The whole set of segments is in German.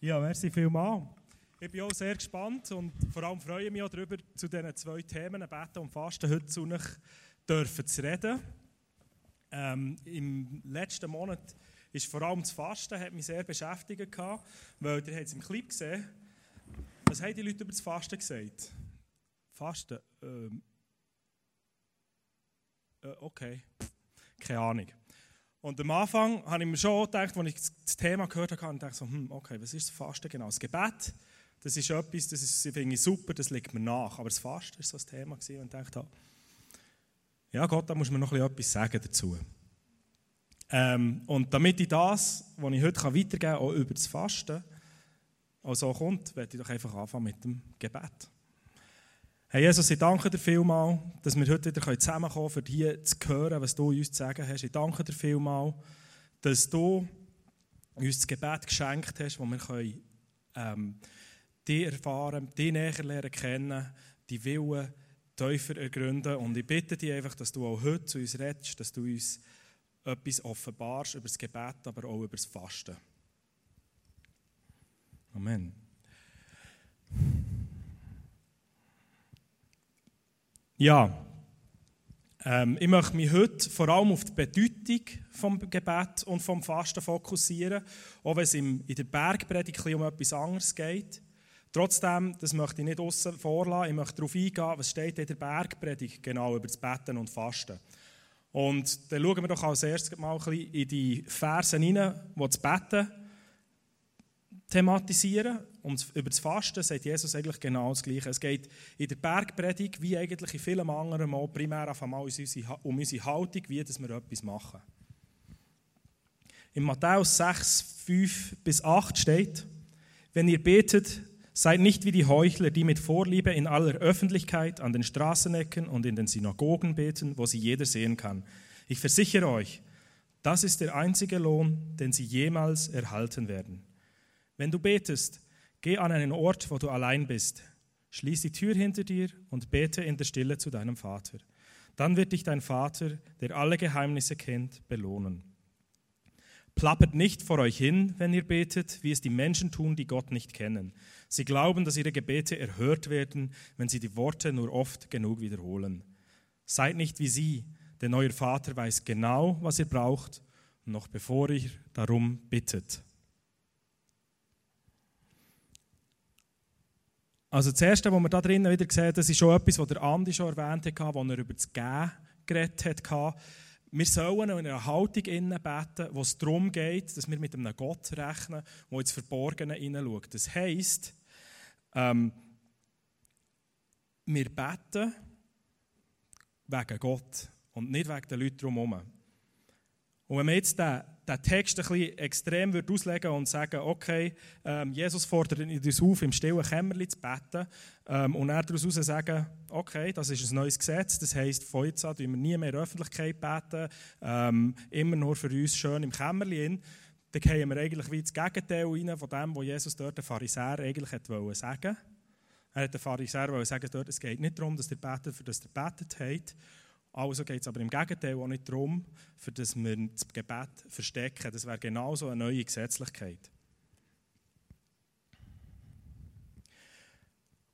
Ja, merci vielmals. Ich bin auch sehr gespannt und vor allem freue ich mich auch darüber, zu diesen zwei Themen, Beten und Fasten, heute zu euch dürfen zu reden. Ähm, Im letzten Monat ist vor allem das Fasten hat mich sehr beschäftigt, gehabt, weil ihr habt es im Clip gesehen. Was haben die Leute über das Fasten gesagt? Fasten? Ähm, äh, okay, keine Ahnung. Und am Anfang habe ich mir schon gedacht, als ich das Thema gehört habe, und dachte so, hm, okay, was ist das Fasten genau? Das Gebet, das ist etwas, das ist, finde ich super, das liegt mir nach. Aber das Fasten war so das Thema und ich dachte, ja Gott, da muss man noch etwas sagen dazu. Ähm, und damit ich das, was ich heute weitergeben kann, auch über das Fasten, auch so kommt, werde ich doch einfach anfangen mit dem Gebet. Herr Jesus, ich danke dir vielmals, dass wir heute wieder zusammenkommen können, um hier zu hören, was du uns zu sagen hast. Ich danke dir vielmals, dass du uns das Gebet geschenkt hast, wo wir können, ähm, dich erfahren, dich näher lernen kennen, die Willen tiefer ergründen. Und ich bitte dich einfach, dass du auch heute zu uns redest, dass du uns etwas offenbarst über das Gebet, aber auch über das Fasten. Amen. Ja, ähm, ich möchte mich heute vor allem auf die Bedeutung vom Gebet und vom Fasten fokussieren, auch wenn es in der Bergpredigt um etwas anderes geht. Trotzdem, das möchte ich nicht außen vorlassen, ich möchte darauf eingehen, was steht in der Bergpredigt genau über das Beten und Fasten. Und dann schauen wir doch als erstes mal ein bisschen in die Versen hinein, die das Beten thematisieren. Und über das Fasten sagt Jesus eigentlich genau das Gleiche. Es geht in der Bergpredigt, wie eigentlich in vielen anderen Mal, primär auf einmal um unsere Haltung, wie dass wir etwas machen. In Matthäus 6, 5 bis 8 steht, wenn ihr betet, seid nicht wie die Heuchler, die mit Vorliebe in aller Öffentlichkeit an den Straßenecken und in den Synagogen beten, wo sie jeder sehen kann. Ich versichere euch, das ist der einzige Lohn, den sie jemals erhalten werden. Wenn du betest, geh an einen Ort, wo du allein bist. Schließ die Tür hinter dir und bete in der Stille zu deinem Vater. Dann wird dich dein Vater, der alle Geheimnisse kennt, belohnen. Plappert nicht vor euch hin, wenn ihr betet, wie es die Menschen tun, die Gott nicht kennen. Sie glauben, dass ihre Gebete erhört werden, wenn sie die Worte nur oft genug wiederholen. Seid nicht wie sie, denn euer Vater weiß genau, was ihr braucht, noch bevor ihr darum bittet. Also das Erste, was wir da drinnen wieder sehen, das ist schon etwas, was der Andi schon erwähnt hat, als er über das Gehen geredet hat. Wir sollen in einer Haltung beten, wo es darum geht, dass wir mit einem Gott rechnen, der ins Verborgene hineinschaut. Das heisst, ähm, wir beten wegen Gott und nicht wegen den Leuten drumherum. Und wenn wir jetzt den den Text ein bisschen extrem würde auslegen und sagen, okay, ähm, Jesus fordert uns auf, im stillen Kämmerlein zu beten ähm, und er daraus sagen, okay, das ist ein neues Gesetz, das heisst, von jetzt an wir nie mehr in der Öffentlichkeit beten, ähm, immer nur für uns schön im Kämmerlein, dann gehen wir eigentlich wie das Gegenteil rein von dem, was Jesus dort den Pharisäer eigentlich wollte sagen. Er hat den Pharisäer sagen, dort, es geht nicht darum, dass ihr betet, für das ihr betet habt, also geht es aber im Gegenteil auch nicht darum, für das wir das Gebet verstecken. Das wäre genauso eine neue Gesetzlichkeit.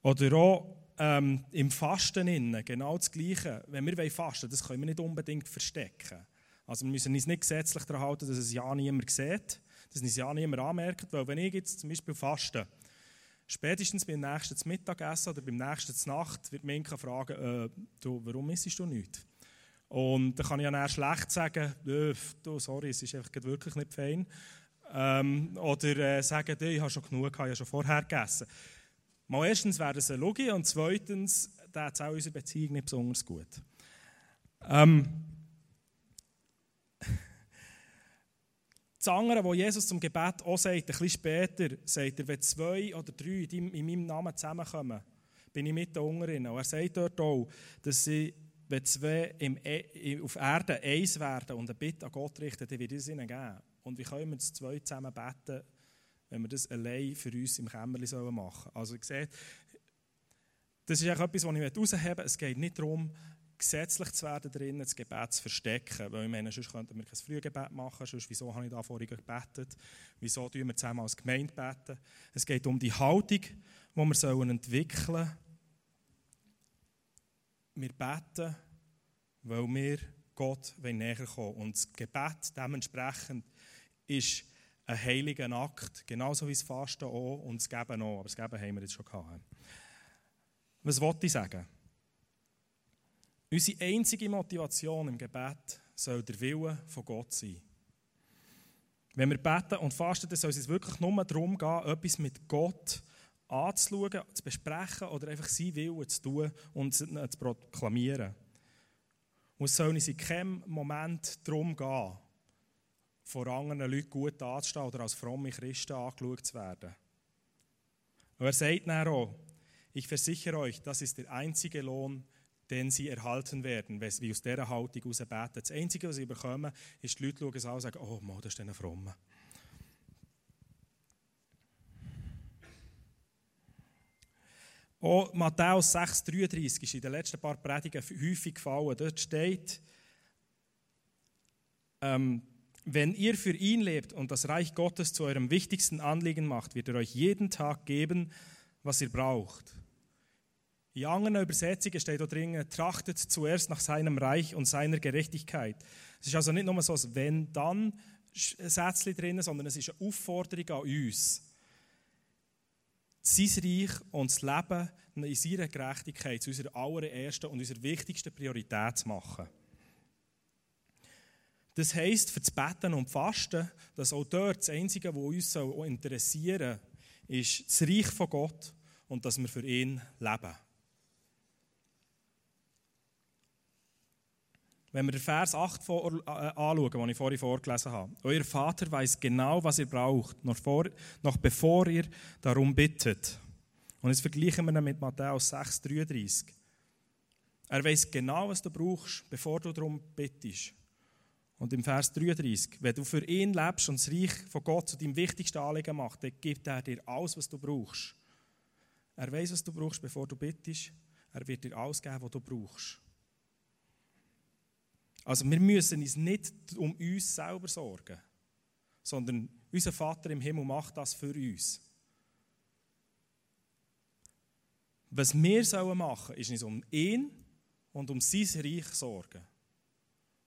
Oder auch ähm, im Fasten innen, genau das Gleiche. Wenn wir fasten das können wir nicht unbedingt verstecken. Also wir müssen uns nicht gesetzlich daran halten, dass es ja niemand sieht, dass es ja niemand anmerkt. Weil wenn ich jetzt zum Beispiel faste, Spätestens beim nächsten Mittagessen oder beim nächsten Nacht wird Minka fragen, äh, du, warum isst du nichts? Und dann kann ich ja schlecht sagen, du, sorry, es ist einfach wirklich nicht fein. Ähm, oder äh, sagen, ich habe schon genug, ich habe schon vorher gegessen. Mal erstens wäre das eine Logik und zweitens, da hat auch unsere Beziehung nicht besonders gut. Ähm, Das andere, was Jesus zum Gebet auch sagt, ein bisschen später, sagt er, wenn zwei oder drei in meinem Namen zusammenkommen, bin ich mit unter ihnen. Und er sagt dort auch, dass sie, wenn zwei im, e, auf Erden eins werden und eine Bitte an Gott richten, dann wird es ihnen geben. Und wie können wir das zwei zusammen beten, wenn wir das allein für uns im Kämmerlein machen sollen? Also, ihr seht, das ist etwas, was ich herausheben möchte. Es geht nicht darum, gesetzlich zu werden drin, das Gebet zu verstecken. Weil ich meine, sonst könnten wir kein Frühgebet machen, sonst wieso habe ich da vorhin gebetet, wieso tun wir zusammen als Gemeinde beten. Es geht um die Haltung, die wir entwickeln sollen. Wir beten, weil wir Gott näher kommen Und das Gebet dementsprechend ist ein heiliger Akt, genauso wie das Fasten auch und das Geben auch. Aber das Geben haben wir jetzt schon gehabt. Was wollte ich sagen? Unsere einzige Motivation im Gebet soll der Wille von Gott sein. Wenn wir beten und fasten, dann soll es wirklich nur darum gehen, etwas mit Gott anzuschauen, zu besprechen oder einfach sein Willen zu tun und zu proklamieren. Und es soll uns in keinem Moment darum gehen, vor anderen Leuten gut anzustehen oder als fromme Christen angeschaut zu werden. Und er sagt dann auch, ich versichere euch, das ist der einzige Lohn, den sie erhalten werden, wie aus dieser Haltung heraus beten. Das Einzige, was sie bekommen, ist, die Leute schauen es an und sagen, oh, das ist ein Frommer. Auch Matthäus 6,33 ist in den letzten paar Predigen häufig gefallen. Dort steht, ähm, wenn ihr für ihn lebt und das Reich Gottes zu eurem wichtigsten Anliegen macht, wird er euch jeden Tag geben, was ihr braucht. In anderen Übersetzungen steht da drin, trachtet zuerst nach seinem Reich und seiner Gerechtigkeit. Es ist also nicht nur so ein Wenn-Dann-Sätzchen drin, sondern es ist eine Aufforderung an uns, sein Reich und das Leben in seiner Gerechtigkeit zu unserer allerersten und unserer wichtigsten Priorität zu machen. Das heisst, für das Beten und Fasten, dass auch dort das Einzige, was uns interessieren soll, ist das Reich von Gott und dass wir für ihn leben. Wenn wir den Vers 8 vor, äh, anschauen, den ich vorhin vorgelesen habe. Euer Vater weiß genau, was ihr braucht, noch, vor, noch bevor ihr darum bittet. Und jetzt vergleichen wir ihn mit Matthäus 6,33. Er weiß genau, was du brauchst, bevor du darum bittest. Und im Vers 33, wenn du für ihn lebst und das Reich von Gott zu deinem wichtigsten Anliegen macht, dann gibt er dir alles, was du brauchst. Er weiß, was du brauchst, bevor du bittest. Er wird dir alles geben, was du brauchst. Also wir müssen uns nicht um uns selber sorgen, sondern unser Vater im Himmel macht das für uns. Was wir sollen machen, ist uns um ihn und um sein Reich sorgen.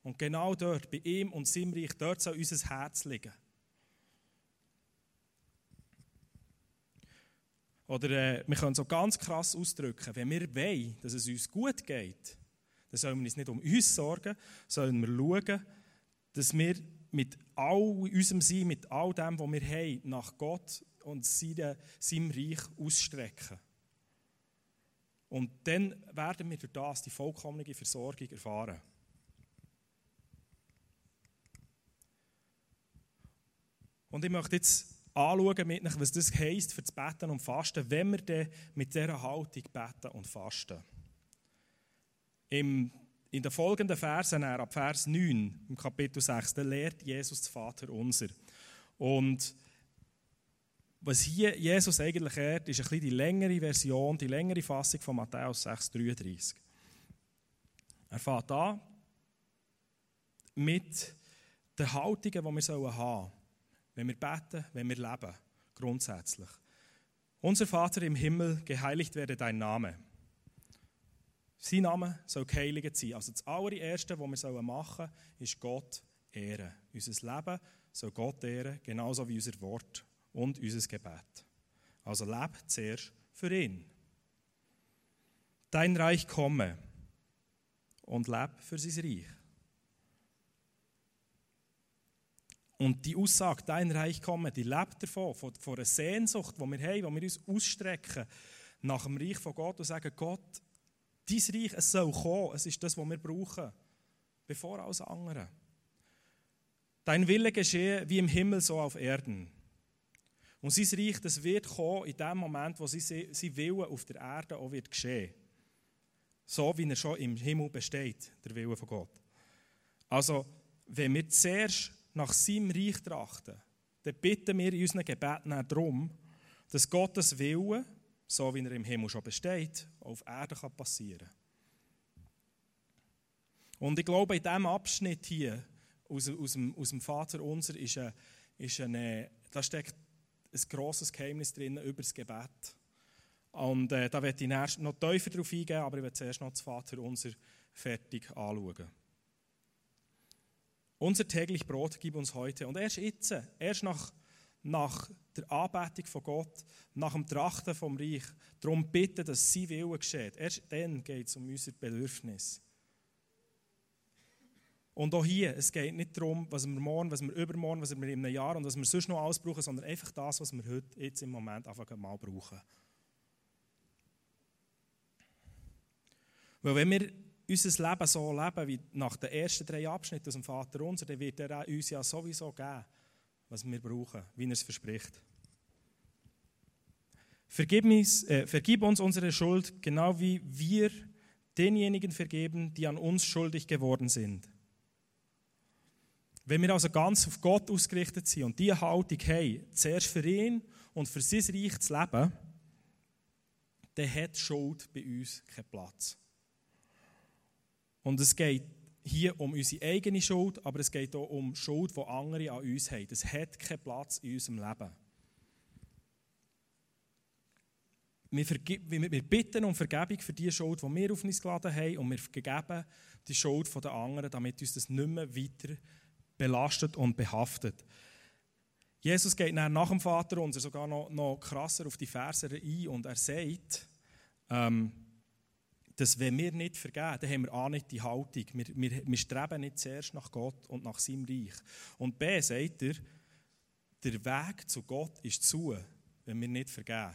Und genau dort, bei ihm und seinem Reich, dort soll unser Herz liegen. Oder äh, wir können so ganz krass ausdrücken, wenn wir wollen, dass es uns gut geht, dann sollen wir uns nicht um uns sorgen, sondern wir schauen, dass wir mit all unserem Sein, mit all dem, was wir haben, nach Gott und seinem Reich ausstrecken. Und dann werden wir durch das die vollkommene Versorgung erfahren. Und ich möchte jetzt anschauen, mit euch, was das heisst für das Beten und Fasten, wenn wir dann mit dieser Haltung beten und fasten. Im, in den folgenden Versen, ab Vers 9 im Kapitel 6, da lehrt Jesus das Vater unser. Und was hier Jesus eigentlich lehrt, ist ein bisschen die längere Version, die längere Fassung von Matthäus 6,33. Er fängt an mit den Haltungen, die wir haben sollen, wenn wir beten, wenn wir leben, grundsätzlich. Unser Vater im Himmel, geheiligt werde dein Name. Sein Name soll geheiligt sein. Also das allererste, was wir machen sollen, ist Gott ehren. Unser Leben soll Gott ehren, genauso wie unser Wort und unser Gebet. Also lebe zuerst für ihn. Dein Reich komme und lebe für sein Reich. Und die Aussage, dein Reich komme, die lebt davon, von, von einer Sehnsucht, die wir haben, wo wir uns ausstrecken nach dem Reich von Gott und sagen, Gott, Dein Reich, es soll kommen. Es ist das, was wir brauchen. Bevor alles andere. Dein Wille geschehe wie im Himmel, so auf Erden. Und sein Reich, das wird kommen in dem Moment, wo sein Wille auf der Erde auch wird geschehen. So wie er schon im Himmel besteht, der Wille von Gott. Also, wenn wir zuerst nach seinem Reich trachten, dann bitten wir in unseren Gebeten darum, dass Gottes Wille so wie er im Himmel schon besteht, auf Erde kann passieren Und ich glaube, in diesem Abschnitt hier aus, aus, dem, aus dem Vater unser ist, eine, ist eine, da steckt ein grosses Geheimnis drin über das Gebet. Und äh, da werde ich noch tiefer darauf eingehen, aber ich werde zuerst noch das Vater unser fertig anschauen. Unser täglich Brot gib uns heute. Und erst jetzt, erst nach, nach der Anbetung von Gott, nach dem Trachten vom Reich, darum bitten, dass sein Wille geschieht. Erst dann geht es um unser Bedürfnis. Und auch hier, es geht nicht darum, was wir morgen, was wir übermorgen, was wir in einem Jahr und was wir sonst noch alles brauchen, sondern einfach das, was wir heute, jetzt im Moment einfach mal brauchen. Weil wenn wir unser Leben so leben wie nach den ersten drei Abschnitten aus dem Vater unser, dann wird er uns ja sowieso geben, was wir brauchen, wie er es verspricht. Vergib uns, äh, vergib uns unsere Schuld, genau wie wir denjenigen vergeben, die an uns schuldig geworden sind. Wenn wir also ganz auf Gott ausgerichtet sind und diese Haltung haben, zuerst für ihn und für sein Reich zu leben, dann hat Schuld bei uns keinen Platz. Und es geht hier um unsere eigene Schuld, aber es geht auch um Schuld, die andere an uns haben. Das hat keinen Platz in unserem Leben. Wir, wir bitten um Vergebung für die Schuld, die wir auf uns geladen haben, und wir vergeben die Schuld der anderen, damit uns das nicht mehr weiter belastet und behaftet. Jesus geht nach dem Vater unser sogar noch, noch krasser auf die Verse ein und er sagt, ähm, dass wenn wir nicht vergeben, dann haben wir A nicht die Haltung. Wir, wir, wir streben nicht zuerst nach Gott und nach seinem Reich. Und B sagt er, der Weg zu Gott ist zu, wenn wir nicht vergeben.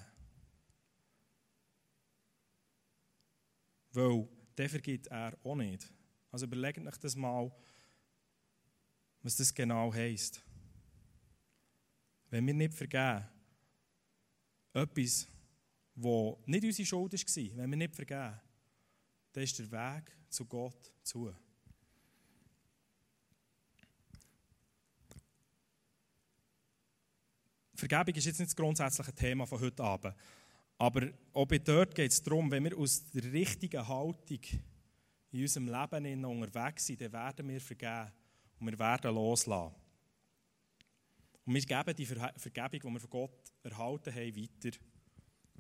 Weil der vergibt er auch nicht. Also überlegt euch das mal, was das genau heisst. Wenn wir nicht vergeben, etwas, das nicht unsere Schuld war, wenn wir nicht vergeben, dann ist der Weg zu Gott zu. Vergebung ist jetzt nicht das grundsätzliche Thema von heute Abend. Aber auch dort geht es darum, wenn wir aus der richtigen Haltung in unserem Leben unterwegs sind, dann werden wir vergeben und wir werden loslassen. Und wir geben die Vergebung, die wir von Gott erhalten haben, weiter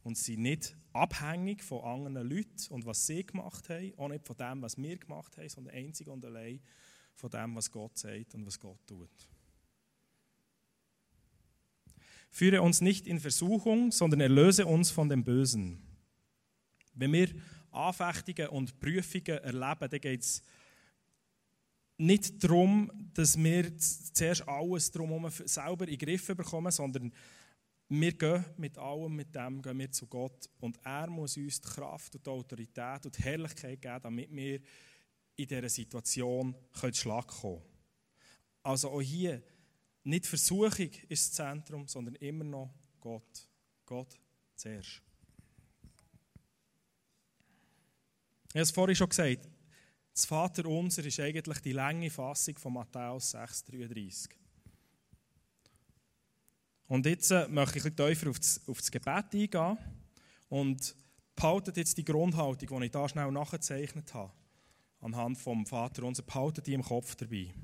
und sind nicht abhängig von anderen Leuten und was sie gemacht haben, auch nicht von dem, was wir gemacht haben, sondern einzig und allein von dem, was Gott sagt und was Gott tut. Führe uns nicht in Versuchung, sondern erlöse uns von dem Bösen. Wenn wir Anfechtungen und Prüfungen erleben, dann geht es nicht darum, dass wir zuerst alles drumherum selber in den Griff bekommen, sondern wir gehen mit allem, mit dem gehen wir zu Gott und er muss uns die Kraft und die Autorität und die Herrlichkeit geben, damit wir in dieser Situation können Schlag kommen Also auch hier, nicht Versuchung ist das Zentrum, sondern immer noch Gott. Gott zuerst. Ich habe es vorhin schon gesagt, das Vater Unser ist eigentlich die lange Fassung von Matthäus 6,33. Und jetzt äh, möchte ich ein tiefer auf das, auf das Gebet eingehen und behaltet jetzt die Grundhaltung, die ich da schnell nachgezeichnet habe, anhand vom Vater unser, behaltet die im Kopf dabei.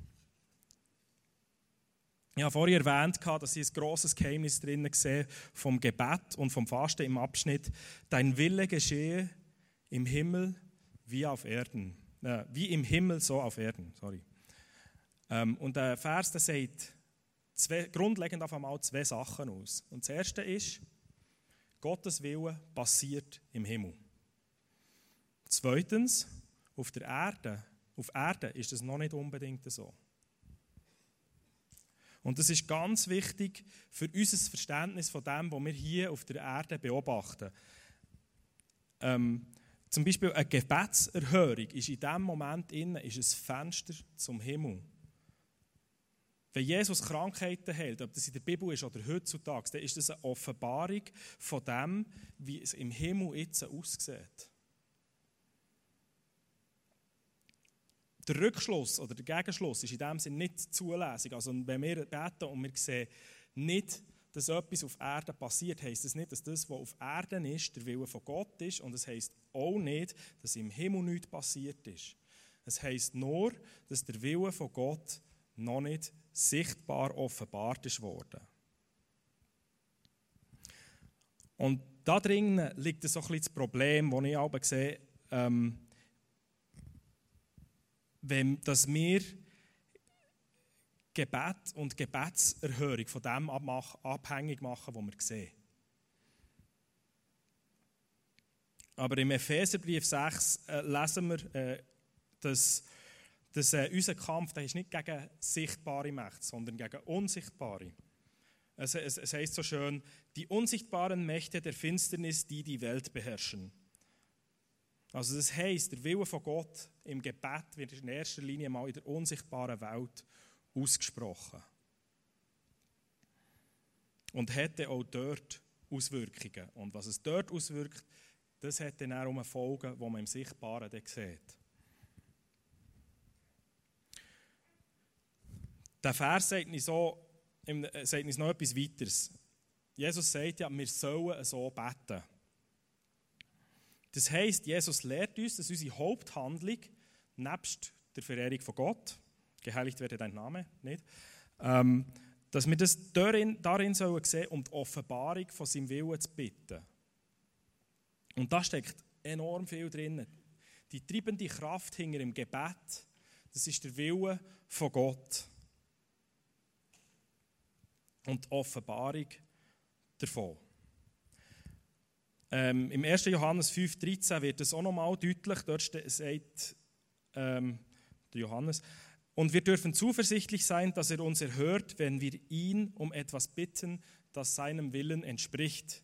Ich habe vorhin erwähnt, dass ich ein grosses Geheimnis drin sehe vom Gebet und vom Fasten im Abschnitt. Dein Wille geschehe im Himmel wie auf Erden. Äh, wie im Himmel, so auf Erden. Sorry. Ähm, und der Vers der sagt, zwei, grundlegend auf einmal zwei Sachen aus. Und das erste ist, Gottes Wille passiert im Himmel. Zweitens, auf der Erde, auf Erde ist das noch nicht unbedingt so. Und das ist ganz wichtig für unser Verständnis von dem, was wir hier auf der Erde beobachten. Ähm, zum Beispiel eine Gebetserhörung ist in diesem Moment innen, ist ein Fenster zum Himmel. Wenn Jesus Krankheiten hält, ob das in der Bibel ist oder heutzutage, dann ist das eine Offenbarung von dem, wie es im Himmel jetzt aussieht. Der Rückschluss oder der Gegenschluss ist in dem Sinne nicht zulässig. Also wenn wir beten und wir sehen nicht, dass etwas auf Erden passiert, heisst das nicht, dass das, was auf Erden ist, der Wille von Gott ist und es heisst auch nicht, dass im Himmel nichts passiert ist. Es heisst nur, dass der Wille von Gott noch nicht sichtbar offenbart ist worden. Und da drin liegt so ein bisschen das Problem, das ich aber sehe, ähm, wenn, dass wir Gebet und Gebetserhörung von dem abhängig machen, was wir sehen. Aber im Epheserbrief 6 äh, lesen wir, äh, dass, dass äh, unser Kampf der ist nicht gegen sichtbare Mächte, sondern gegen unsichtbare. Es, es, es heißt so schön, die unsichtbaren Mächte der Finsternis, die die Welt beherrschen. Also das heißt, der Wille von Gott im Gebet wird in erster Linie mal in der unsichtbaren Welt ausgesprochen. Und hätte auch dort Auswirkungen. Und was es dort auswirkt, das hat dann auch Folgen, die man im Sichtbaren dann sieht. Der Vers sagt uns, so, äh, sagt uns noch etwas weiteres. Jesus sagt ja, wir sollen so beten. Das heisst, Jesus lehrt uns, dass unsere Haupthandlung, nebst der Verehrung von Gott, geheiligt werde dein Name, nicht, ähm, dass wir das darin, darin sollen sehen, um die Offenbarung von seinem Willen zu bitten. Und da steckt enorm viel drin. Die treibende Kraft hinter im Gebet, das ist der Wille von Gott. Und die Offenbarung davon. Ähm, Im 1. Johannes 5,13 wird es auch nochmal deutlich. Dort sagt ähm, Johannes, und wir dürfen zuversichtlich sein, dass er uns erhört, wenn wir ihn um etwas bitten, das seinem Willen entspricht.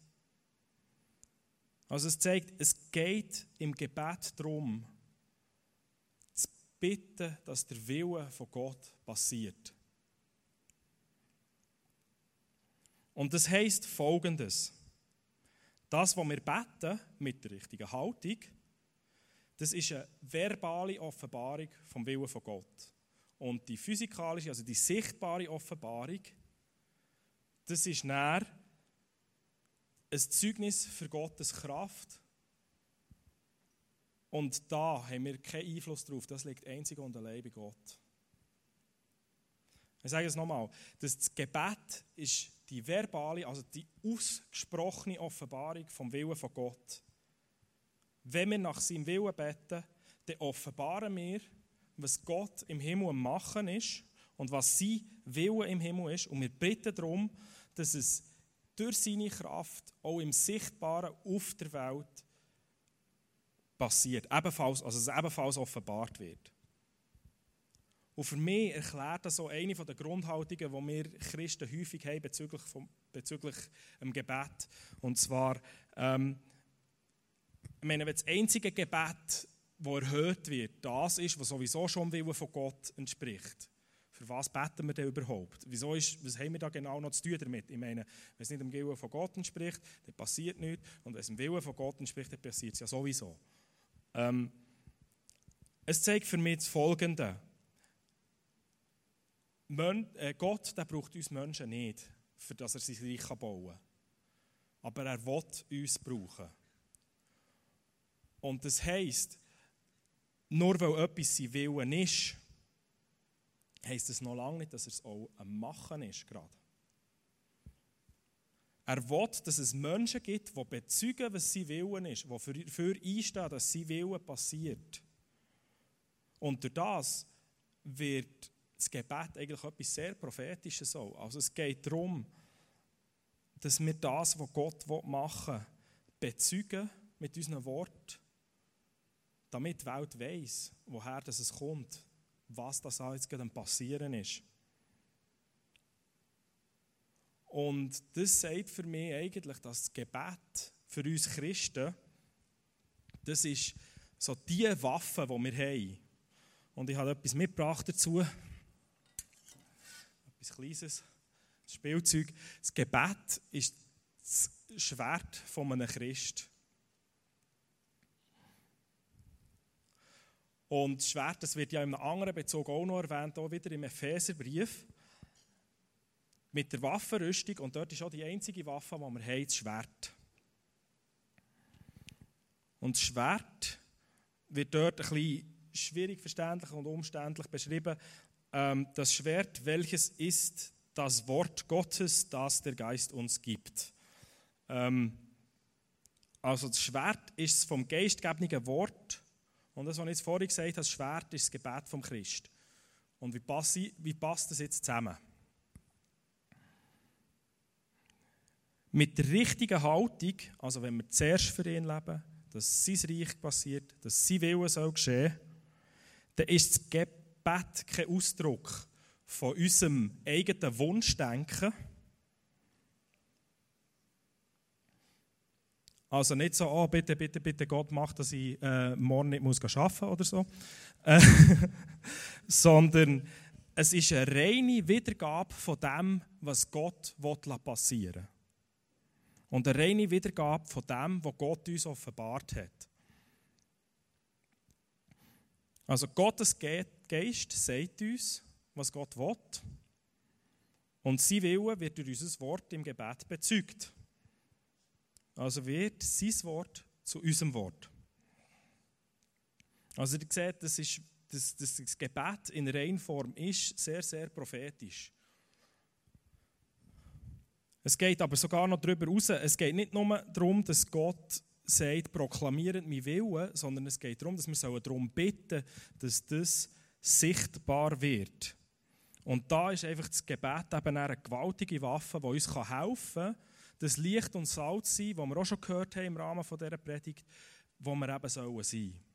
Also es zeigt, es geht im Gebet darum, zu bitten, dass der Wille von Gott passiert. Und das heißt Folgendes: Das, was wir beten mit der richtigen Haltung, das ist eine verbale Offenbarung vom Willen von Gott. Und die physikalische, also die sichtbare Offenbarung, das ist näher ein Zeugnis für Gottes Kraft. Und da haben wir keinen Einfluss drauf. Das liegt einzig und allein bei Gott. Ich sage es nochmal. Das Gebet ist die verbale, also die ausgesprochene Offenbarung vom Willen von Gott. Wenn wir nach seinem Willen beten, dann offenbaren wir, was Gott im Himmel am Machen ist und was sein Wille im Himmel ist. Und wir bitten darum, dass es durch seine Kraft auch im Sichtbaren auf der Welt passiert. Ebenfalls, also es ebenfalls offenbart wird. Und für mich erklärt das so eine der Grundhaltungen, die wir Christen häufig haben bezüglich, vom, bezüglich dem Gebet. Und zwar, ähm, wenn das einzige Gebet, das erhört wird, das ist, was sowieso schon dem Willen von Gott entspricht, für was beten wir denn überhaupt? Wieso ist, was haben wir da genau noch zu tun damit? Ich meine, wenn es nicht dem Willen von Gott entspricht, dann passiert nichts. Und wenn es dem Willen von Gott entspricht, dann passiert es ja sowieso. Ähm, es zeigt für mich das Folgende. Äh, Gott der braucht uns Menschen nicht, für dass er sein Reich bauen kann. Aber er will uns brauchen. Und das heisst, nur weil etwas sein Willen ist, heisst es noch lange nicht, dass es auch am Machen ist. Gerade. Er will, dass es Menschen gibt, die bezeugen, was sein Willen ist, die dafür einstehen, dass sein Willen passiert. Und durch das wird das Gebet eigentlich etwas sehr Prophetisches auch. Also es geht darum, dass wir das, was Gott machen will, bezeugen mit unseren Worten, damit die Welt weiß, woher das es kommt, was das jetzt gerade passieren ist. Und das sagt für mich eigentlich, dass das Gebet für uns Christen, das ist so die Waffe, die wir haben. Und ich habe etwas mitgebracht dazu. Etwas Kleines, Spielzeug. Das Gebet ist das Schwert von einem Christ. Und das Schwert, das wird ja in einem anderen Bezug auch noch erwähnt, auch wieder im Epheserbrief. Mit der Waffenrüstung, und dort ist auch die einzige Waffe, die wir haben, das Schwert. Und das Schwert wird dort ein bisschen schwierig verständlich und umständlich beschrieben. Ähm, das Schwert, welches ist das Wort Gottes, das der Geist uns gibt. Ähm, also das Schwert ist das vom Geist gegebene Wort. Und das, was ich jetzt vorhin gesagt habe, das Schwert ist das Gebet vom Christ. Und wie passt, wie passt das jetzt zusammen? Mit der richtigen Haltung, also wenn wir zuerst für ihn leben, dass sein Reich passiert, dass sein Wille soll geschehen, dann ist das Gebet kein Ausdruck von unserem eigenen Wunschdenken. Also nicht so, oh, bitte, bitte, bitte, Gott macht, dass ich äh, morgen nicht muss arbeiten oder so. Äh, sondern es ist eine reine Wiedergabe von dem, was Gott passieren will. Und eine reine Wiedergabe von dem, was Gott uns offenbart hat. Also Gottes Geist sagt uns, was Gott will. Und sein Wille wird durch unser Wort im Gebet bezeugt. Also wird sein Wort zu unserem Wort. Also ihr seht, das, ist, das, das Gebet in Reinform ist sehr, sehr prophetisch. Es geht aber sogar noch darüber hinaus. Es geht nicht nur darum, dass Gott sagt, proklamiert mein Willen, sondern es geht darum, dass wir darum bitten dass das sichtbar wird. Und da ist einfach das Gebet eben eine gewaltige Waffe, die uns helfen kann, das Licht und Salz sein, das wir auch schon gehört haben im Rahmen dieser Predigt, wo wir eben sein sollen.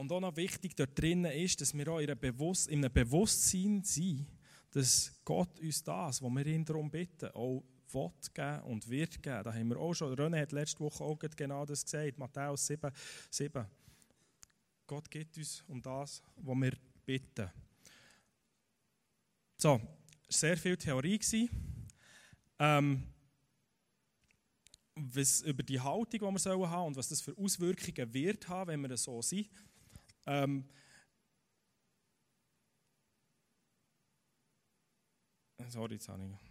Und auch noch wichtig dort drinnen ist, dass wir auch in einem, Bewusst in einem Bewusstsein sind, dass Gott uns das, was wir ihn darum bitten, auch will geben und wird geben. Da haben wir auch schon, René hat letzte Woche auch genau das gesagt, Matthäus 7, 7. Gott gibt uns um das, was wir bitten. So, sehr viel Theorie Ähm, was über die Haltung, die wir haben sollen und was das für Auswirkungen wird haben, wenn wir so sind. Ähm, sorry, ich.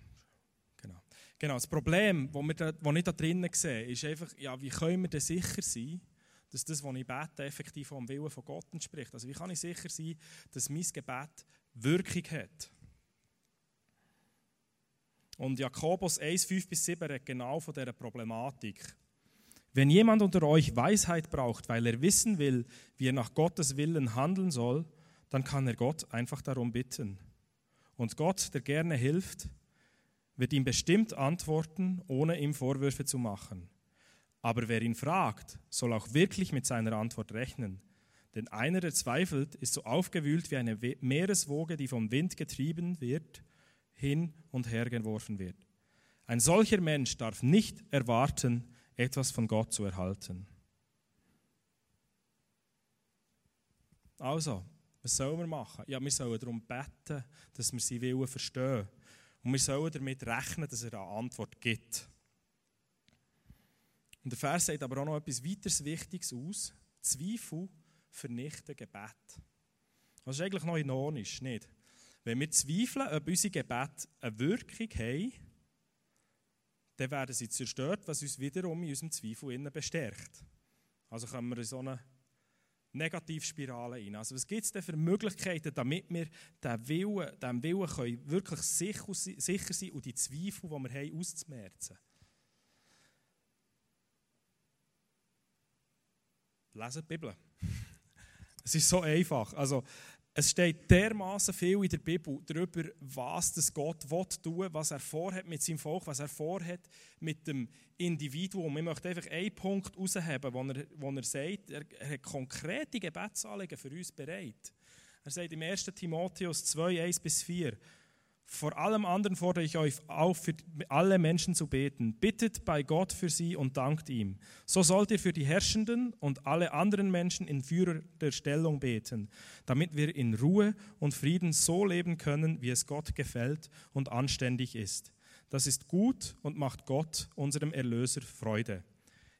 Genau. genau. Das Problem, das, ich da drinnen sehe, ist einfach, ja, wie können wir denn sicher sein, dass das, was ich bete, effektiv vom Willen von Gott entspricht? Also, wie kann ich sicher sein, dass mein Gebet Wirkung hat? Und Jakobus 1, 5 bis 7 redet genau von dieser Problematik. Wenn jemand unter euch Weisheit braucht, weil er wissen will, wie er nach Gottes Willen handeln soll, dann kann er Gott einfach darum bitten. Und Gott, der gerne hilft, wird ihm bestimmt antworten, ohne ihm Vorwürfe zu machen. Aber wer ihn fragt, soll auch wirklich mit seiner Antwort rechnen. Denn einer, der zweifelt, ist so aufgewühlt wie eine Meereswoge, die vom Wind getrieben wird, hin und her geworfen wird. Ein solcher Mensch darf nicht erwarten, etwas von Gott zu erhalten. Also, was sollen wir machen? Ja, wir sollen darum beten, dass wir seinen Willen verstehen. Und wir sollen damit rechnen, dass er eine Antwort gibt. Und der Vers sagt aber auch noch etwas weiteres Wichtiges aus. Zweifel vernichten Gebet. Das ist eigentlich noch ironisch, nicht? Wenn wir zweifeln, ob unsere Gebete eine Wirkung haben, dann werden sie zerstört, was uns wiederum in unserem Zweifel innen bestärkt. Also kommen wir in so eine Negativspirale rein. Also was gibt es denn für Möglichkeiten, damit wir dem Willen, dem Willen können wirklich sicher, sicher sein und die Zweifel, die wir haben, auszumerzen? Lesen die Bibel. Es ist so einfach. Also, es steht dermaßen viel in der Bibel darüber, was das Gott tun will, was er vorhat mit seinem Volk, was er vorhat mit dem Individuum. Ich möchte einfach einen Punkt herausheben, wo er, wo er sagt, er, er hat konkrete Gebetsanliegen für uns bereit. Er sagt im 1. Timotheus 2, 1 bis 4, vor allem anderen fordere ich euch auf, für alle Menschen zu beten. Bittet bei Gott für sie und dankt ihm. So sollt ihr für die Herrschenden und alle anderen Menschen in Führer der Stellung beten, damit wir in Ruhe und Frieden so leben können, wie es Gott gefällt und anständig ist. Das ist gut und macht Gott, unserem Erlöser, Freude.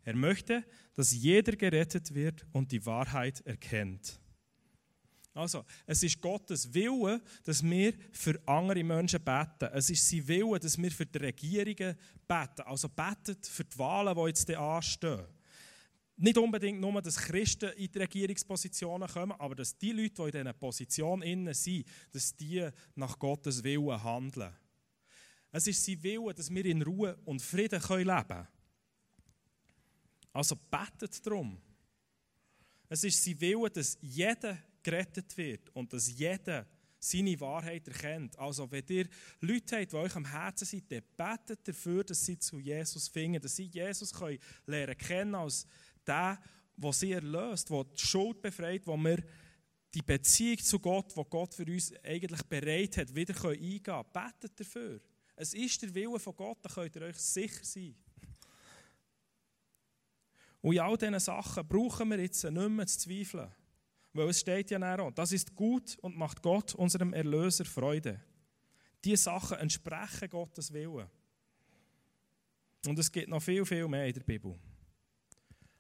Er möchte, dass jeder gerettet wird und die Wahrheit erkennt. Also, es ist Gottes Wille, dass wir für andere Menschen beten. Es ist sein Wille, dass wir für die Regierungen beten. Also betet für die Wahlen, die jetzt anstehen. Nicht unbedingt nur, dass Christen in die Regierungspositionen kommen, aber dass die Leute, die in diesen Positionen sind, dass die nach Gottes Willen handeln. Es ist sein Wille, dass wir in Ruhe und Frieden leben können. Also betet darum. Es ist sein Wille, dass jeder gerettet wird und dass jeder seine Wahrheit erkennt. Also, wenn ihr Leute habt, die euch am Herzen sind, dann betet dafür, dass sie zu Jesus finden, dass sie Jesus können lernen kennen als der, der sie erlöst, der die Schuld befreit, wo wir die Beziehung zu Gott, die Gott für uns eigentlich bereit hat, wieder eingehen können. Betet dafür. Es ist der Wille von Gott, da könnt ihr euch sicher sein. Und in all diesen Sachen brauchen wir jetzt nicht mehr zu zweifeln. Weil es steht ja auch, das ist gut und macht Gott, unserem Erlöser, Freude. Diese Sachen entsprechen Gottes Willen. Und es gibt noch viel, viel mehr in der Bibel.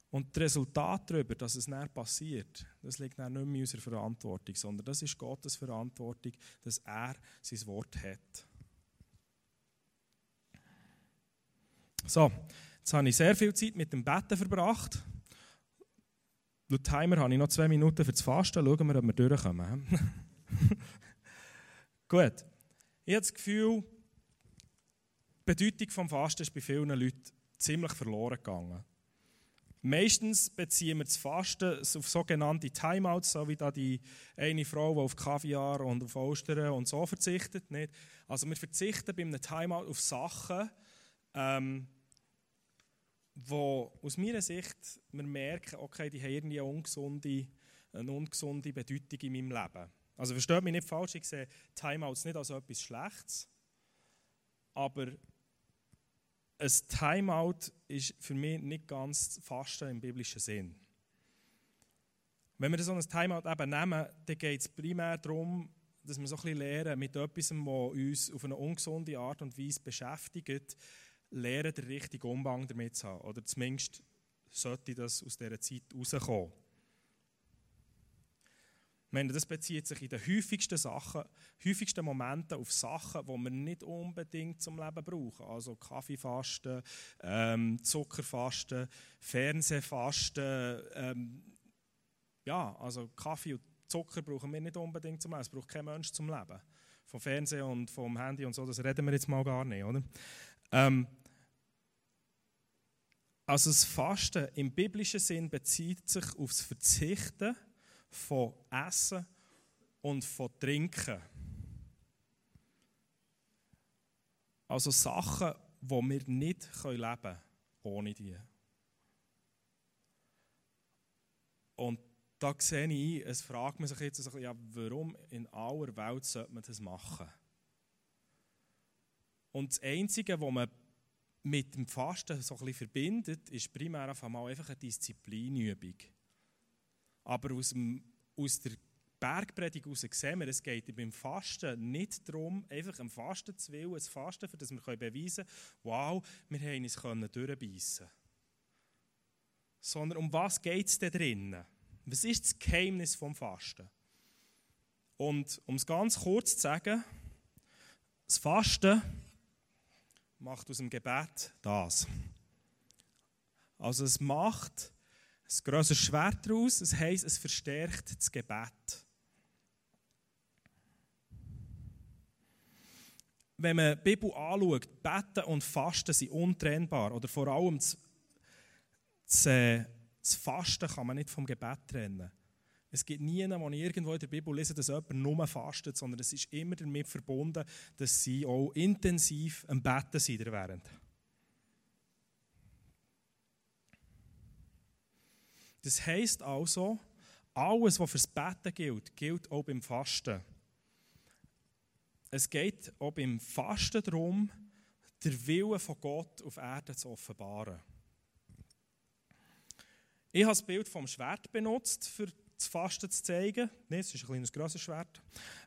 Und das Resultat darüber, dass es nicht passiert, das liegt nicht mehr in unserer Verantwortung, sondern das ist Gottes Verantwortung, dass er sein Wort hat. So, jetzt habe ich sehr viel Zeit mit dem Betten verbracht. Laut Timer habe ich noch zwei Minuten für das Fasten. Schauen wir, ob wir durchkommen. Gut. Ich habe das Gefühl, die Bedeutung des Fasten ist bei vielen Leuten ziemlich verloren gegangen. Meistens beziehen wir das Fasten auf sogenannte Timeouts, so wie da die eine Frau, die auf Kaviar und auf Ostern und so verzichtet. Nicht? Also wir verzichten bei einem Timeout auf Sachen, ähm, wo aus meiner Sicht wir merken, okay, die haben irgendwie eine ungesunde, eine ungesunde Bedeutung in meinem Leben. Also versteht mich nicht falsch, ich sehe Timeouts nicht als etwas Schlechtes, aber ein Timeout ist für mich nicht ganz Fasten im biblischen Sinn. Wenn wir so ein Timeout eben nehmen, dann geht es primär darum, dass wir so ein bisschen lernen, mit etwas, was uns auf eine ungesunde Art und Weise beschäftigt, lernen, den richtigen Umgang damit zu haben. Oder zumindest sollte das aus dieser Zeit rauskommen. Ich meine, das bezieht sich in den häufigsten Sachen, häufigsten Momenten auf Sachen, die wir nicht unbedingt zum Leben brauchen. Also Kaffeefasten, ähm, Zuckerfasten, Fernsehfasten. Ähm, ja, also Kaffee und Zucker brauchen wir nicht unbedingt zum Leben. Es braucht kein Mensch zum Leben. Vom Fernsehen und vom Handy und so, das reden wir jetzt mal gar nicht, oder? Ähm, also das Fasten im biblischen Sinn bezieht sich auf das Verzichten von Essen und von Trinken. Also Sachen, wo wir nicht leben können ohne die. Und da sehe ich, es fragt man sich jetzt, also, ja, warum in aller Welt sollte man das machen? Und das Einzige, was man mit dem Fasten so ein bisschen verbindet, ist primär einfach eine Disziplinübung. Aber aus, dem, aus der Bergpredigt heraus sehen wir, es geht beim Fasten nicht darum, einfach am Fasten zu wollen, ein Fasten, für das wir beweisen können, wow, wir haben uns durchbeissen Sondern um was geht es denn drinnen? Was ist das Geheimnis vom Fasten? Und um es ganz kurz zu sagen, das Fasten macht aus dem Gebet das. Also es macht ein grosses Schwert daraus, das heisst, es verstärkt das Gebet. Wenn man die Bibel anschaut, Beten und Fasten sind untrennbar. Oder vor allem das, das, äh, das Fasten kann man nicht vom Gebet trennen. Es gibt nie wo ich irgendwo in der Bibel lese, dass jemand nur fastet, sondern es ist immer damit verbunden, dass sie auch intensiv am Betten sind während. Das heisst also, alles, was fürs Betten gilt, gilt auch beim Fasten. Es geht auch beim Fasten darum, der Wille von Gott auf Erden zu offenbaren. Ich habe das Bild vom Schwert benutzt, für das Fasten zu zeigen. Nein, es ist ein kleines grosses Schwert.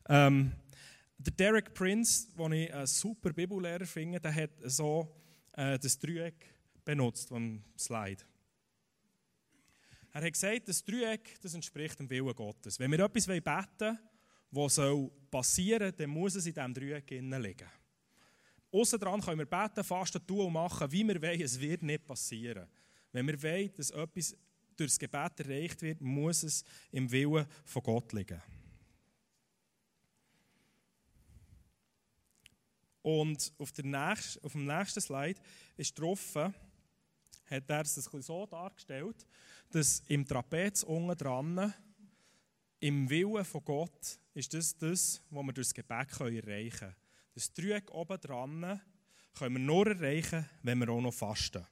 Ähm, der Derek Prince, den ich einen super Bibellehrer finde, der hat so äh, das Dreieck benutzt, vom Slide. Er hat gesagt, das Dreieck das entspricht dem Willen Gottes. Wenn wir etwas beten wollen, was passieren soll, dann muss es in diesem Dreieck liegen. Aussen dran können wir beten, fasten, tun und machen, wie wir wollen. Es wird nicht passieren. Wenn wir wollen, dass etwas durch das Gebet erreicht wird, muss es im Willen von Gott liegen. Und auf, der nächsten, auf dem nächsten Slide ist drauf, hat er es so dargestellt, dass im Trapez unten dran, im Willen von Gott, ist das das, was wir durch das Gebet erreichen können. Das Dreieck oben dran können wir nur erreichen, wenn wir auch noch fasten.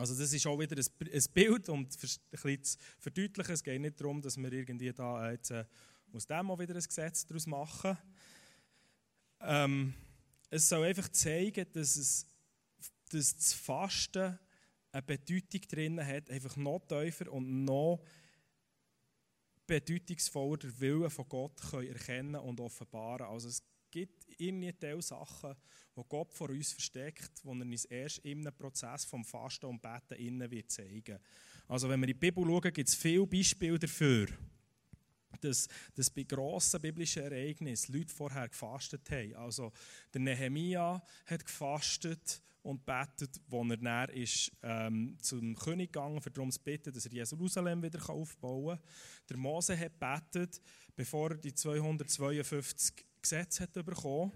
Also das ist auch wieder ein Bild, um ein bisschen zu verdeutlichen. Es geht nicht darum, dass wir irgendwie da jetzt äh, aus dem auch wieder ein Gesetz daraus machen. Ähm, es soll einfach zeigen, dass, es, dass das Fasten eine Bedeutung drin hat, einfach noch tiefer und noch bedeutungsvoller den Willen von Gott können erkennen und offenbaren. Also es gibt irgendwie Sachen, die Gott vor uns versteckt, die er uns erst im Prozess vom Fasten und Beten innen wird zeigen. Also wenn wir in die Bibel schauen, gibt es viele Beispiele dafür, dass, dass bei grossen biblischen Ereignissen Leute vorher gefastet haben. Also der Nehemia hat gefastet und betet, wo er dann ist, ähm, zum König gegangen, für darum zu bitten, dass er Jerusalem wieder aufbauen kann. Der Mose hat betet, bevor er die 252 Gesetze hat bekommen.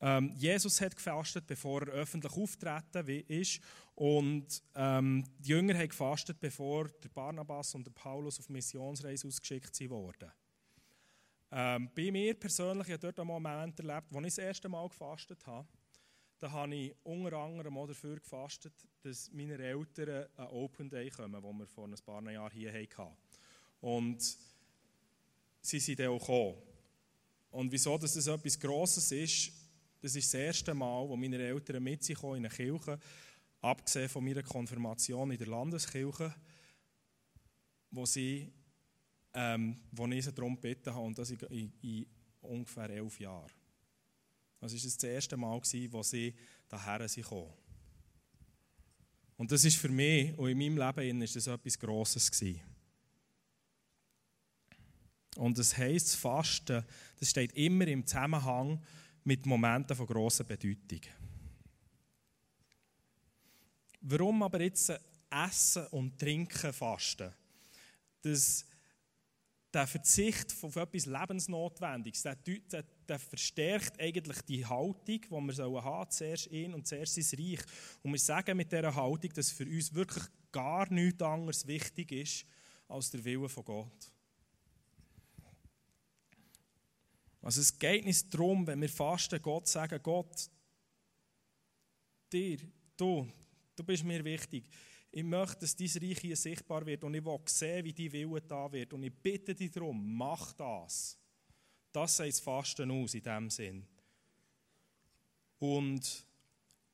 Ähm, Jesus hat gefastet, bevor er öffentlich auftreten ist. Und ähm, die Jünger haben gefastet, bevor der Barnabas und der Paulus auf Missionsreise ausgeschickt wurden. Ähm, bei mir persönlich, ich habe dort einen Moment erlebt, wo ich das erste Mal gefastet habe. Da habe ich unter anderem auch dafür gefastet, dass meine Eltern ein Open Day kommen, wo wir vor ein paar Jahren hier hatten. Und sie sind dann auch gekommen. Und wieso dass das etwas Grosses ist, das ist das erste Mal, wo meine Eltern mit sich in eine Kirche, abgesehen von meiner Konfirmation in der Landeskirche, wo, sie, ähm, wo ich sie darum gebeten habe, und das in, in ungefähr elf Jahren. Das war das erste Mal, wo sie daher kamen. Und das ist für mich und in meinem Leben ist das etwas Grosses gewesen. Und das heisst, das Fasten, das steht immer im Zusammenhang mit Momenten von grosser Bedeutung. Warum aber jetzt Essen und Trinken fasten? Das der Verzicht auf etwas Lebensnotwendiges, der, der, der, verstärkt eigentlich die Haltung, die wir haben sollen, zuerst ihn und zuerst sein Reich. Und wir sagen mit dieser Haltung, dass für uns wirklich gar nichts anderes wichtig ist als der Wille von Gott. Also es geht nicht darum, wenn wir fasten, Gott sagen, Gott, dir, du, du bist mir wichtig. Ich möchte, dass dein Reich hier sichtbar wird und ich will sehen, wie dein Wille da wird. Und ich bitte dich darum, mach das. Das sagt das Fasten aus in diesem Sinn. Und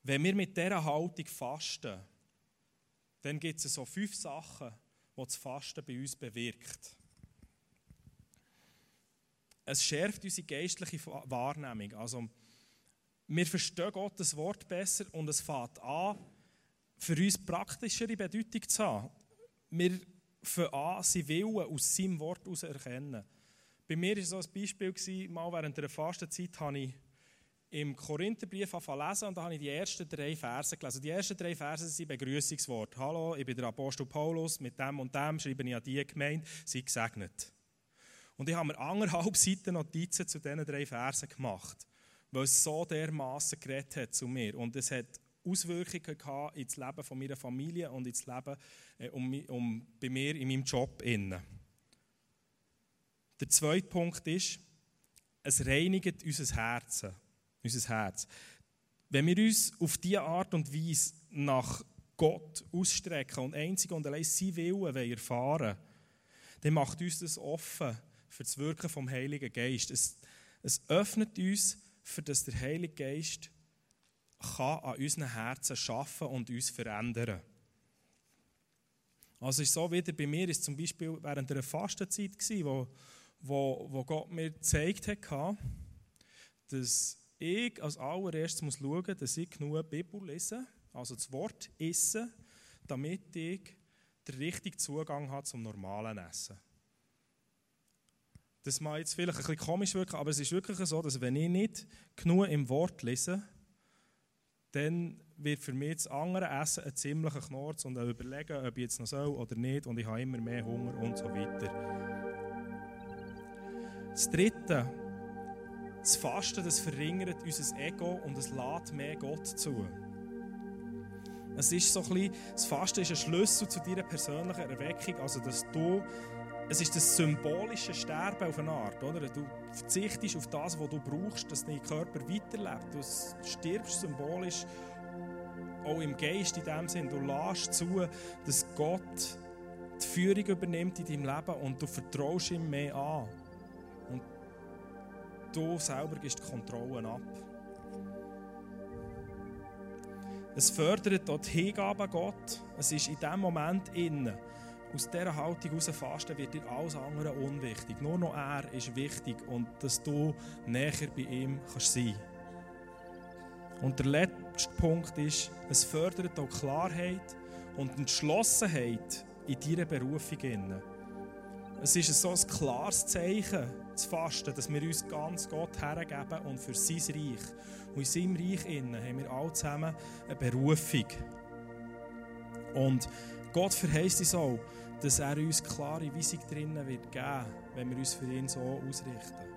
wenn wir mit dieser Haltung fasten, dann gibt es so fünf Sachen, die das Fasten bei uns bewirkt. Es schärft unsere geistliche Wahrnehmung. Also, wir verstehen Gottes Wort besser und es fängt an, für uns praktischere Bedeutung zu haben. Wir fangen an, sein Willen aus seinem Wort heraus erkennen. Bei mir war so ein Beispiel, mal während der Fastenzeit habe ich im Korintherbrief lesen und da habe ich die ersten drei Verse gelesen. Die ersten drei Verse sind Begrüßungswort. Hallo, ich bin der Apostel Paulus, mit dem und dem schreibe ich an die Gemeinde, sei gesegnet. Und ich habe mir anderthalb Seiten Notizen zu diesen drei Versen gemacht, weil es so dermaßen geredet hat zu mir. Und es hat Auswirkungen gehabt ins Leben von meiner Familie und ins Leben äh, um, um, bei mir in meinem Job. Innen. Der zweite Punkt ist, es reinigt unser Herz. Unser Herz. Wenn wir uns auf diese Art und Weise nach Gott ausstrecken und einzig und allein sein Willen erfahren dann macht uns das offen für das Wirken vom Heiligen Geist. Es, es öffnet uns, für das der Heilige Geist kann an unseren Herzen schaffen und uns verändern. Also ist so wieder bei mir ist zum Beispiel während einer Fastenzeit wo, wo, wo Gott mir gezeigt hat, dass ich als allererstes muss schauen, dass ich genug Bibel lese, also das Wort esse, damit ich den richtigen Zugang hat zum normalen Essen. Das mag jetzt vielleicht ein bisschen komisch wirken, aber es ist wirklich so, dass wenn ich nicht genug im Wort lese, dann wird für mich das andere Essen ein ziemlicher Knorz und ein Überlegen, ob ich jetzt noch soll oder nicht und ich habe immer mehr Hunger und so weiter. Das Dritte, das Fasten, das verringert unser Ego und es lädt mehr Gott zu. Es ist so ein bisschen, das Fasten ist ein Schlüssel zu deiner persönlichen Erweckung, also dass du es ist das symbolische Sterben auf eine Art. Oder? Du verzichtest auf das, was du brauchst, dass dein Körper weiterlebt. Du stirbst symbolisch, auch im Geist in dem Sinn. Du lässt zu, dass Gott die Führung übernimmt in deinem Leben und du vertraust ihm mehr an. Und du selber gibst die Kontrolle ab. Es fördert auch die Hingabe an Gott. Es ist in diesem Moment innen aus dieser Haltung heraus fasten, wird dir alles andere unwichtig. Nur noch er ist wichtig und dass du näher bei ihm kannst sein Und der letzte Punkt ist, es fördert auch Klarheit und Entschlossenheit in deiner Berufung. Es ist so ein klares Zeichen, zu fasten, dass wir uns ganz Gott hergeben und für sein Reich. Und in seinem Reich haben wir alle zusammen eine Berufung. Und Gott verheißt uns auch, dass er uns klare Weisung drinnen wird geben, wenn wir uns für ihn so ausrichten.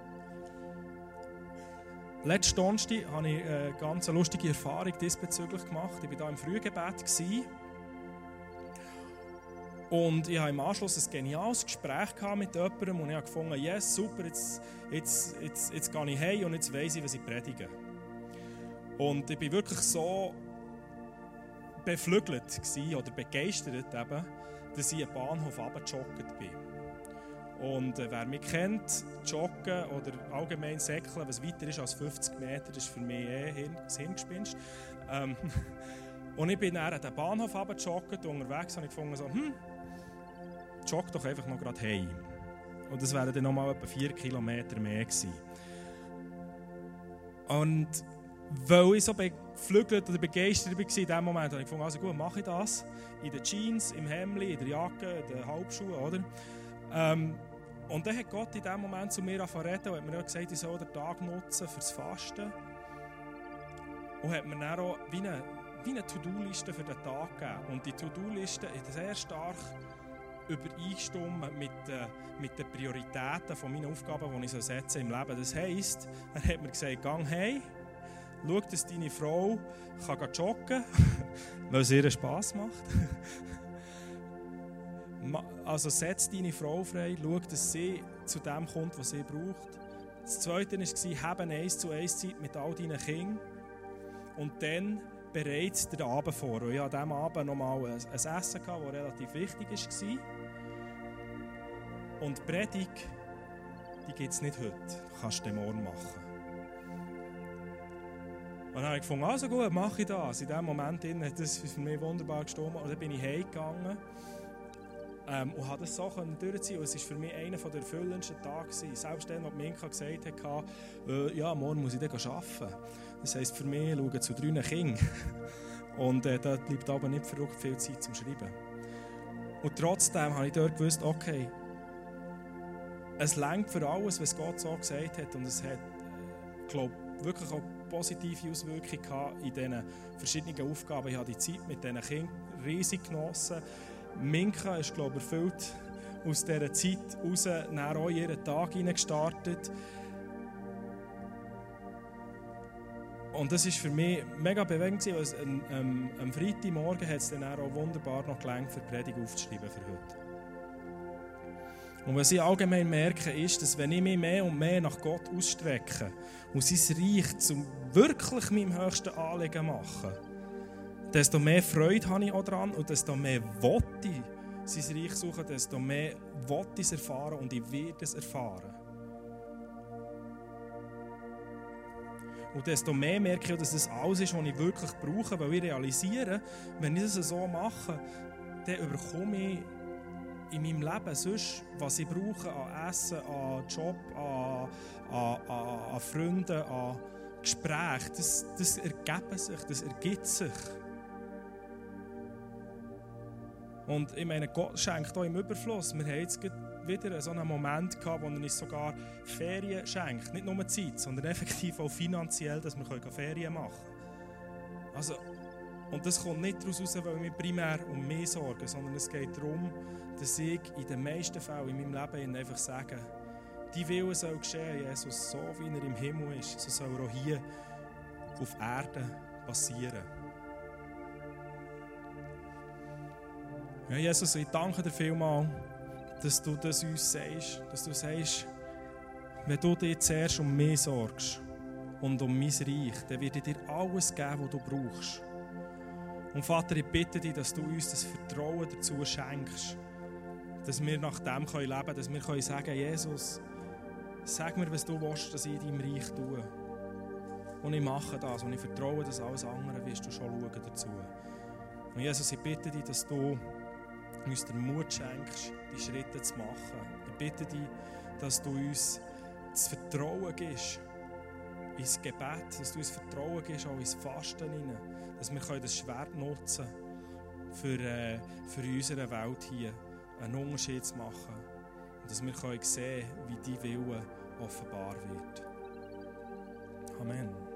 Letzten Donnerstag habe ich eine ganz lustige Erfahrung diesbezüglich gemacht. Ich war hier im Frühgebet. Und ich hatte im Anschluss ein geniales Gespräch mit jemandem und ich habe gefunden, yes, super, jetzt, jetzt, jetzt, jetzt gehe ich heim und jetzt weiss ich, was ich predige. Und ich war wirklich so beflügelt oder begeistert eben, dass ich am Bahnhof runtergejoggt bin. Und äh, wer mich kennt, Joggen oder allgemein Säckeln, was weiter ist als 50 Meter, ist für mich eh Hirn, das Hirngespinst. Ähm, und ich bin dann an den Bahnhof runtergejoggt und unterwegs habe ich gefunden, so, hm, jogg doch einfach noch gerade heim. Und das wären dann nochmal etwa 4 Kilometer mehr gewesen. Und weil ich so beflügelt oder begeistert war in diesem Moment, habe ich gefunden, also gut, mache ich das. In den Jeans, im Hemd, in der Jacke, in den Halbschuhen, oder? Ähm, und dann hat Gott in diesem Moment zu mir angefangen und hat mir gesagt, ich soll den Tag nutzen fürs Fasten. Und hat mir dann auch wie eine, eine To-Do-Liste für den Tag gegeben. Und die To-Do-Liste ist sehr stark übereinstimmen mit, äh, mit den Prioritäten von meinen Aufgaben, die ich so setze im Leben. Das heisst, er hat mir gesagt, gang hey, Schau, dass deine Frau kann joggen kann, weil es ihr Spass macht. also setz deine Frau frei, schau, dass sie zu dem kommt, was sie braucht. Das Zweite war, habe eins zu eins Zeit mit all deinen Kindern und dann bereits den Abend vor. Und ich hatte an diesem Abend noch mal ein Essen, das relativ wichtig war. Und die Predigt, die gibt es nicht heute. Du kannst du morgen machen. Und dann habe ich gefunden, also gut, mache ich das. In diesem Moment hat das für mich wunderbar gestimmt. Und dann bin ich heimgegangen ähm, und habe das so durchziehen Und es war für mich einer der erfüllendsten Tage. Selbst dann, als Minka gesagt hat, äh, ja, morgen muss ich dann arbeiten. Das heisst, für mich schauen zu drei Kindern. Und äh, da bleibt aber nicht verrückt viel Zeit zum Schreiben. Und trotzdem habe ich dort gewusst, okay, es lenkt für alles, was Gott so gesagt hat. Und es hat, äh, glaube wirklich auch positive Auswirkungen in diesen verschiedenen Aufgaben. Ich habe die Zeit mit diesen Kindern riesig genossen. Minka ist, glaube ich, erfüllt aus dieser Zeit heraus nach auch ihren Tag gestartet. Und das war für mich mega bewegend, weil es, ähm, am Freitagmorgen hat es dann auch wunderbar noch gelangt, für die Predigt aufzuschreiben für heute. Und was ich allgemein merke, ist, dass wenn ich mich mehr und mehr nach Gott ausstrecke und sein Reich zum wirklich meinem höchsten Anliegen machen, desto mehr Freude habe ich auch daran und desto mehr wollte ich sein Reich suchen, desto mehr wollte ich es erfahren und ich werde es erfahren. Und desto mehr merke ich, dass das alles ist, was ich wirklich brauche, weil ich realisiere, wenn ich das so mache, dann überkomme ich in meinem Leben sonst, was ich brauche an Essen, an Job, an, an, an, an Freunden, an Gesprächen, das, das ergibt sich, das ergibt sich. Und ich meine, Gott schenkt auch im Überfluss. Wir haben jetzt wieder so einen Moment gehabt, wo er uns sogar Ferien schenkt. Nicht nur Zeit, sondern effektiv auch finanziell, dass wir Ferien machen können. Also, und das kommt nicht daraus raus, weil wir primär um mich sorgen, sondern es geht darum, dass ich in den meisten Fällen in meinem Leben einfach sage, die Wille soll geschehen, Jesus, so wie er im Himmel ist, so soll er auch hier auf Erden passieren. Ja, Jesus, ich danke dir vielmals, dass du das uns sagst, dass du sagst, wenn du dir zuerst um mich sorgst und um mein Reich, dann wird ich dir alles geben, was du brauchst. Und Vater, ich bitte dich, dass du uns das Vertrauen dazu schenkst, dass wir nach dem leben können, dass wir können sagen Jesus, sag mir, was du willst, dass ich in deinem Reich tue. Und ich mache das und ich vertraue, dass alles andere wirst du schon schauen dazu. Und Jesus, ich bitte dich, dass du uns den Mut schenkst, die Schritte zu machen. Ich bitte dich, dass du uns das Vertrauen gibst ins Gebet, dass du uns Vertrauen gibst, auch ins Fasten hinein, dass wir das Schwert nutzen können, für, äh, für unsere Welt hier einen Unterschied zu machen und dass wir können sehen wie dein Wille offenbar wird. Amen.